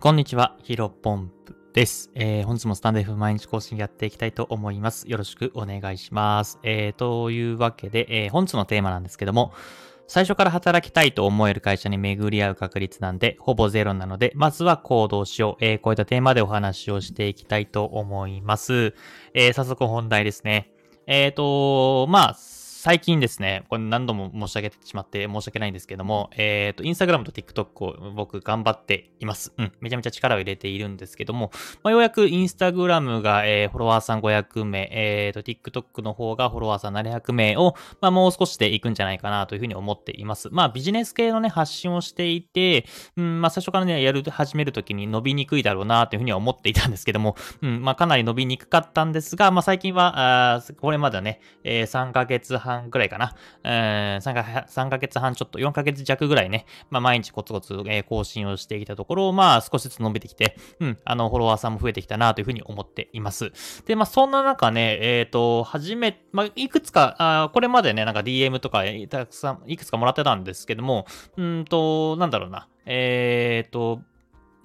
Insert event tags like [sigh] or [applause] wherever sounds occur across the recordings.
こんにちは、ヒロポンプです。えー、本日もスタンド F 毎日更新やっていきたいと思います。よろしくお願いします。えー、というわけで、えー、本日のテーマなんですけども、最初から働きたいと思える会社に巡り合う確率なんで、ほぼゼロなので、まずは行動しよう。えー、こういったテーマでお話をしていきたいと思います。えー、早速本題ですね。えっ、ー、と、まあ、最近ですね、これ何度も申し上げてしまって申し訳ないんですけども、えっ、ー、と、インスタグラムと TikTok を僕頑張っています。うん、めちゃめちゃ力を入れているんですけども、まあ、ようやくインスタグラムが、えー、フォロワーさん500名、えっ、ー、と、TikTok の方がフォロワーさん700名を、まあ、もう少しでいくんじゃないかなというふうに思っています。まあ、ビジネス系のね、発信をしていて、うん、まあ、最初からね、やる、始めるときに伸びにくいだろうなというふうには思っていたんですけども、うん、まあ、かなり伸びにくかったんですが、まあ、最近は、あこれまではね、えー、3ヶ月半半くらいかな、えー、3, か3ヶ月半ちょっと、4ヶ月弱ぐらいね、まあ、毎日コツコツ、えー、更新をしてきたところ、まあ、少しずつ伸びてきて、うん、あの、フォロワーさんも増えてきたなというふうに思っています。で、まあ、そんな中ね、えっ、ー、と、はじめ、まあ、いくつか、あこれまでね、なんか DM とか、たくさん、いくつかもらってたんですけども、うんと、なんだろうな、えっ、ー、と、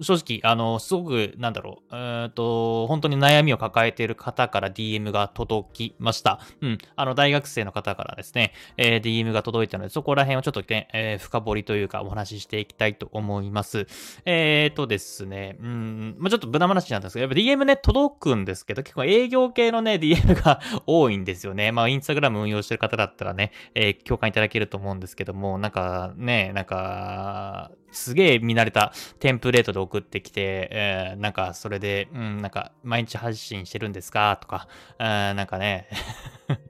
正直、あの、すごく、なんだろう、えっと、本当に悩みを抱えている方から DM が届きました。うん。あの、大学生の方からですね、えー、DM が届いたので、そこら辺をちょっと、ね、えー、深掘りというか、お話ししていきたいと思います。えっ、ー、とですね、うん、まあ、ちょっと無駄話なんですけど、やっぱ DM ね、届くんですけど、結構営業系のね、DM が多いんですよね。まあ、インスタグラム運用してる方だったらね、えー、共感いただけると思うんですけども、なんかね、なんか、すげえ見慣れたテンプレートで送ってきて、えー、なんかそれで、うん、なんか毎日発信してるんですか？とか、えー、なんかね。[laughs]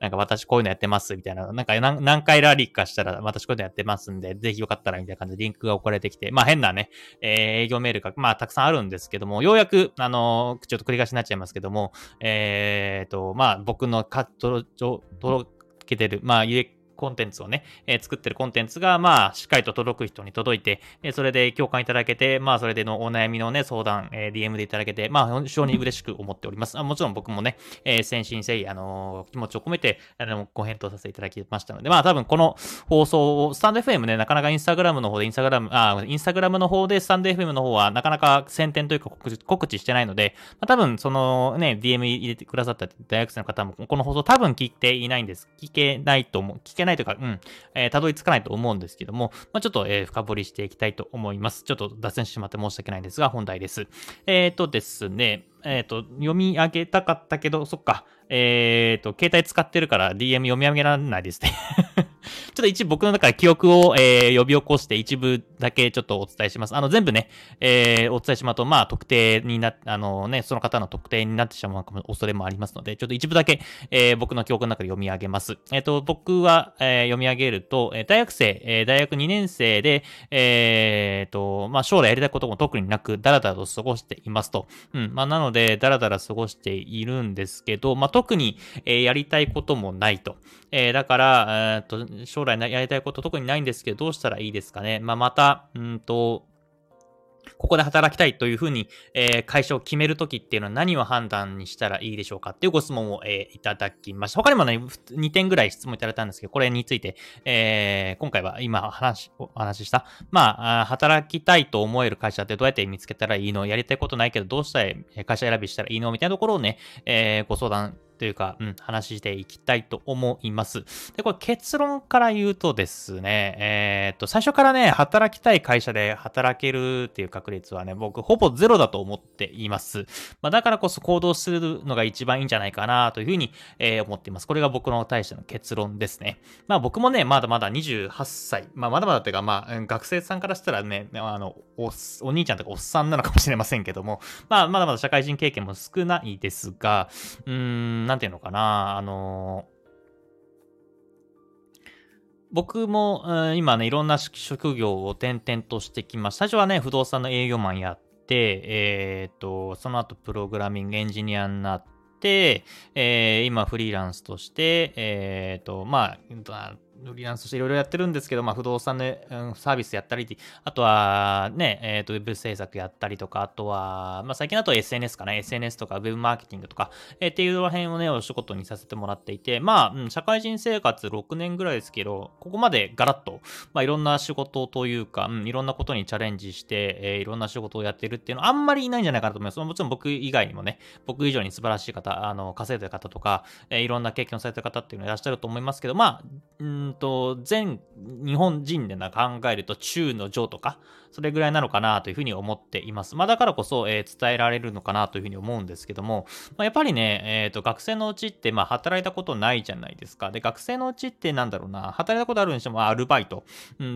なんか私こういうのやってますみたいな、なんか何回ラリーかしたら私こういうのやってますんで、ぜひよかったらみたいな感じでリンクが送られてきて、まあ変なね、えー、営業メールが、まあたくさんあるんですけども、ようやく、あのー、ちょっと繰り返しになっちゃいますけども、えっ、と、まあ僕のか、とろ、届けてる、まあ、コンテンツをね、えー、作ってるコンテンツが、まあ、しっかりと届く人に届いて、えー、それで共感いただけて、まあ、それでのお悩みのね、相談、えー、DM でいただけて、まあ、非常に嬉しく思っております。あもちろん僕もね、えー、先進誠意、あのー、気持ちを込めて、あの、ご返答させていただきましたので、まあ、多分この放送を、スタンド FM ね、なかなかインスタグラムの方で、インスタグラム、あ、インスタグラムの方で、スタンド FM の方は、なかなか宣伝というか告知してないので、まあ、多分、そのね、DM 入れてくださった大学生の方も、この放送多分聞いていないんです。聞けないと思う。聞けないというか、うん、えー、たどり着かないと思うんですけども、まあ、ちょっと、え、深掘りしていきたいと思います。ちょっと脱線してしまって申し訳ないんですが、本題です。えっ、とですね、えっ、と、読み上げたかったけど、そっか。えっ、ー、と、携帯使ってるから DM 読み上げられないですね [laughs] ちょっと一部僕の中で記憶を、えー、呼び起こして一部だけちょっとお伝えします。あの、全部ね、えー、お伝えしまうと、まあ、特定にな、あのね、その方の特定になってしまう恐れもありますので、ちょっと一部だけ、えー、僕の記憶の中で読み上げます。えっ、ー、と、僕は、えー、読み上げると、えー、大学生、えー、大学2年生で、えー、と、まあ、将来やりたいことも特になく、だらだらと過ごしていますと。うん。まあ、なので、だらだら過ごしているんですけど、まあ、特に、え、やりたいこともないと。えー、だから、えー、と、将来やりたいこと特にないんですけど、どうしたらいいですかね。まあ、また、うんと、ここで働きたいというふうに、えー、会社を決めるときっていうのは何を判断にしたらいいでしょうかっていうご質問を、えー、いただきました。他にもね、2点ぐらい質問いただいたんですけど、これについて、えー、今回は今話、お話しした、まあ、働きたいと思える会社ってどうやって見つけたらいいの？やりたいことないけど、どうしたら会社選びしたらいいの？みたいなところをね、え、ご相談というか、うん、話していきたいと思います。で、これ結論から言うとですね、えー、っと、最初からね、働きたい会社で働けるっていう確率はね、僕、ほぼゼロだと思っています。まあ、だからこそ行動するのが一番いいんじゃないかなというふうに、えー、思っています。これが僕の対しての結論ですね。まあ、僕もね、まだまだ28歳、まあ、まだまだっていうか、まあ、学生さんからしたらね、あの、お、お兄ちゃんとかおっさんなのかもしれませんけども、まあ、まだまだ社会人経験も少ないですが、うーん、なんていうのかな、あの僕も、今ね、いろんな職業を転々としてきました。最初はね、不動産の営業マンやって、えっ、ー、と、その後プログラミングエンジニアになって、えー、今フリーランスとして、えっ、ー、と、まあ、フリーランスとしていろいろやってるんですけど、まあ、不動産の、うん、サービスやったり、あとはね、えっ、ー、と、ウェブ制作やったりとか、あとは、まあ、最近だと SNS かな、SNS とか、ウェブマーケティングとか、えー、っていうら辺をね、お仕事にさせてもらっていて、まあ、うん、社会人生活6年ぐらいですけど、ここまでガラッと、まあ、いろんな仕事というか、うん、いろんなことにチャレンジして、えー、いろんな仕事をやってるっていうのはあんまりいないんじゃないかなと思います。もちろん僕以外にもね、僕以上に素晴らしい方、あの、稼いでる方とか、えー、いろんな経験をされてる方っていうのはいらっしゃると思いますけど、まあ、うんと、全日本人でな考えると中の上とか、それぐらいなのかなというふうに思っています。まあ、だからこそ、えー、伝えられるのかなというふうに思うんですけども、まあ、やっぱりね、えっ、ー、と、学生のうちって、まあ、働いたことないじゃないですか。で、学生のうちってなんだろうな、働いたことあるにしても、アルバイト。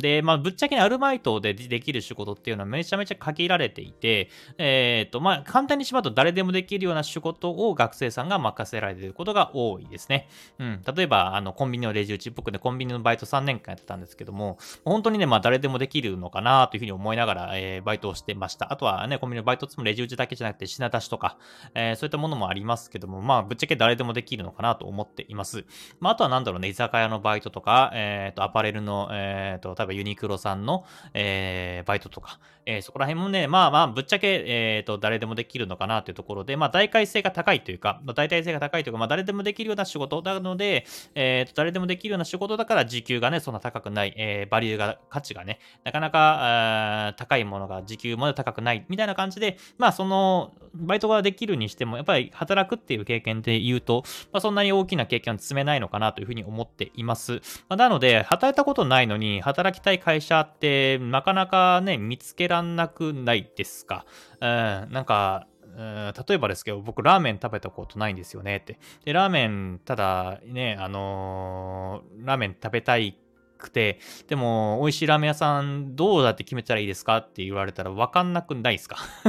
で、まあ、ぶっちゃけアルバイトでできる仕事っていうのはめちゃめちゃ限られていて、えっ、ー、と、まあ、簡単にしまうと誰でもできるような仕事を学生さんが任せられていることが多いですね。うん。例えば、あの、コンビニのレジ打ち、僕でコンビニンビニのバイト3年間やってたんですけども、本当にね、まあ、誰でもできるのかなというふうに思いながら、えー、バイトをしてました。あとはね、コンビニのバイトつもレジ打ちだけじゃなくて品出しとか、えー、そういったものもありますけども、まあ、ぶっちゃけ誰でもできるのかなと思っています。まあ、あとはなんだろうね、居酒屋のバイトとか、えっ、ー、と、アパレルの、えっ、ー、と、例えばユニクロさんの、えー、バイトとか、えー、そこら辺もね、まあまあ、ぶっちゃけ、えっ、ー、と、誰でもできるのかなというところで、まあ、大改性が高いというか、まあ、大体性が高いというか、まあ、誰でもできるような仕事なので、えっ、ー、と、誰でもできるような仕事だから、時給がね、そんな高くない、えー、バリューが、価値がね、なかなか、高いものが時給まで高くない、みたいな感じで、まあ、その、バイトができるにしても、やっぱり働くっていう経験で言うと、まあ、そんなに大きな経験を積めないのかなというふうに思っています。まあ、なので、働いたことないのに、働きたい会社って、なかなかね、見つけらんなくないですか？うん、なんか、例えばですけど、僕、ラーメン食べたことないんですよねって。で、ラーメン、ただね、あのー、ラーメン食べたいくて、でも、美味しいラーメン屋さんどうだって決めたらいいですかって言われたら分かんなくないですか？[laughs]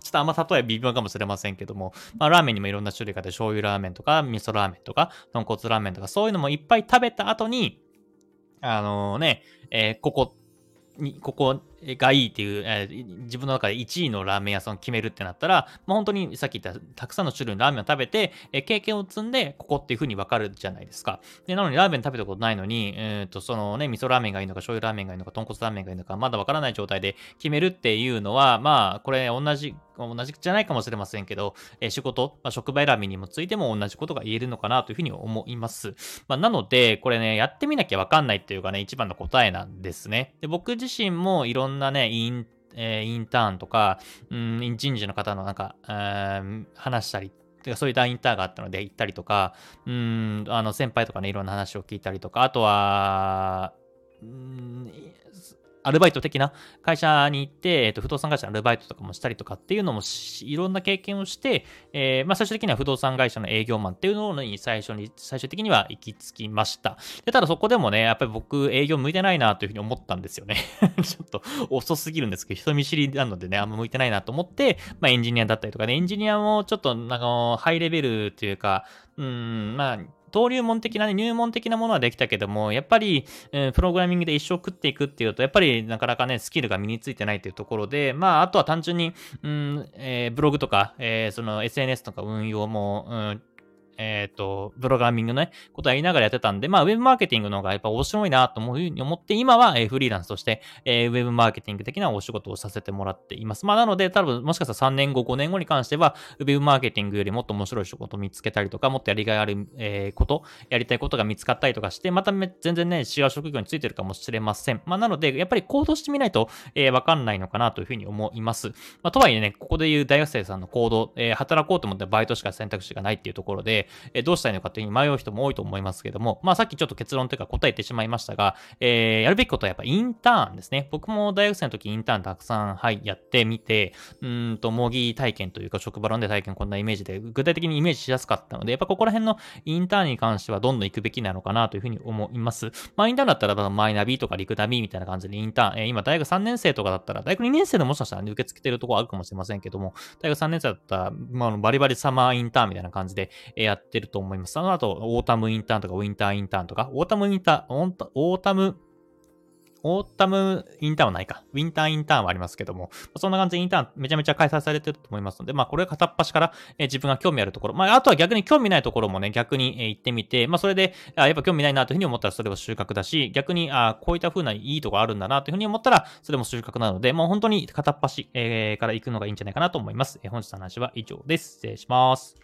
ちょっとあんま例え微妙かもしれませんけども、まあ、ラーメンにもいろんな種類があって、醤油ラーメンとか、味噌ラーメンとか、豚骨ラーメンとか、そういうのもいっぱい食べた後に、あのー、ね、えー、ここに、ここがいいっていう、えー、自分の中で1位のラーメン屋さんを決めるってなったら、まあ、本当にさっき言ったたくさんの種類のラーメンを食べて、えー、経験を積んで、ここっていう風に分かるじゃないですか。で、なのにラーメン食べたことないのに、えっ、ー、と、そのね、味噌ラーメンがいいのか、醤油ラーメンがいいのか、豚骨ラーメンがいいのか、まだ分からない状態で決めるっていうのは、まあ、これ同じ、同じじゃないかもしれませんけど、え、仕事、まあ、職場選びにもついても同じことが言えるのかなというふうに思います。まあ、なので、これね、やってみなきゃ分かんないっていうかね、一番の答えなんですね。で、僕自身もいろんななね、インえー、インターンとか、うん、人事の方のなんか、えー、話したりそういったインターがあったので行ったりとか、うん、あの先輩とかね、いろんな話を聞いたりとか、あとは、アルバイト的な会社に行って、えっ、と、不動産会社のアルバイトとかもしたりとかっていうのもいろんな経験をして、えー、まあ、最終的には不動産会社の営業マンっていうのに最初に、最終的には行き着きました。で、ただそこでもね、やっぱり僕営業向いてないなというふうに思ったんですよね。[laughs] ちょっと遅すぎるんですけど、人見知りなのでね、あんま向いてないなと思って、まあ、エンジニアだったりとかね、エンジニアもちょっと、なんか、ハイレベルというか、うん、まあ、登竜門的なね、入門的なものはできたけども、やっぱり、えー、プログラミングで一生食っていくっていうと、やっぱりなかなかね、スキルが身についてないっていうところで、まあ、あとは単純に、うん、えー、ブログとか、えー、その SNS とか運用も、うんえっ、ー、と、プログラミングのね、ことやりながらやってたんで、まあ、ウェブマーケティングの方がやっぱ面白いなと思ううに思って、今は、えー、フリーランスとして、えー、ウェブマーケティング的なお仕事をさせてもらっています。まあ、なので、多分、もしかしたら3年後、5年後に関しては、ウェブマーケティングよりもっと面白い仕事を見つけたりとか、もっとやりがいある、えー、こと、やりたいことが見つかったりとかして、また全然ね、違う職業についてるかもしれません。まあ、なので、やっぱり行動してみないと、えー、わかんないのかなというふうに思います。まあ、とはいえね、ここで言う大学生さんの行動、えー、働こうと思ってバイトしか選択肢がないっていうところで、え、どうしたいのかっていうふうに迷う人も多いと思いますけども、まあさっきちょっと結論というか答えてしまいましたが、えー、やるべきことはやっぱインターンですね。僕も大学生の時インターンたくさん、はい、やってみて、うんと、模擬体験というか職場論で体験こんなイメージで、具体的にイメージしやすかったので、やっぱここら辺のインターンに関してはどんどん行くべきなのかなというふうに思います。まあインターンだったら、マイナビとかリクナビみたいな感じでインターン、えー、今大学3年生とかだったら、大学2年生でもしかしたら、ね、受け付けてるとこあるかもしれませんけども、大学3年生だったら、まあ、バリバリサマーインターンみたいな感じでやってると思います。その後、オータムインターンとかウィンターインターンとか、オータムインターン、オータムオータムインターンはないか。ウィンターインターンはありますけども、そんな感じでインターンめちゃめちゃ開催されてると思いますので、まあこれは片っ端から、え、自分が興味あるところ、まああとは逆に興味ないところもね、逆に、え、行ってみて、まあそれで、あやっぱ興味ないなというふうに思ったらそれは収穫だし、逆に、あこういった風ないいとこあるんだなというふうに思ったら、それも収穫なので、もう本当に片っ端、から行くのがいいんじゃないかなと思います。え、本日の話は以上です。失礼します。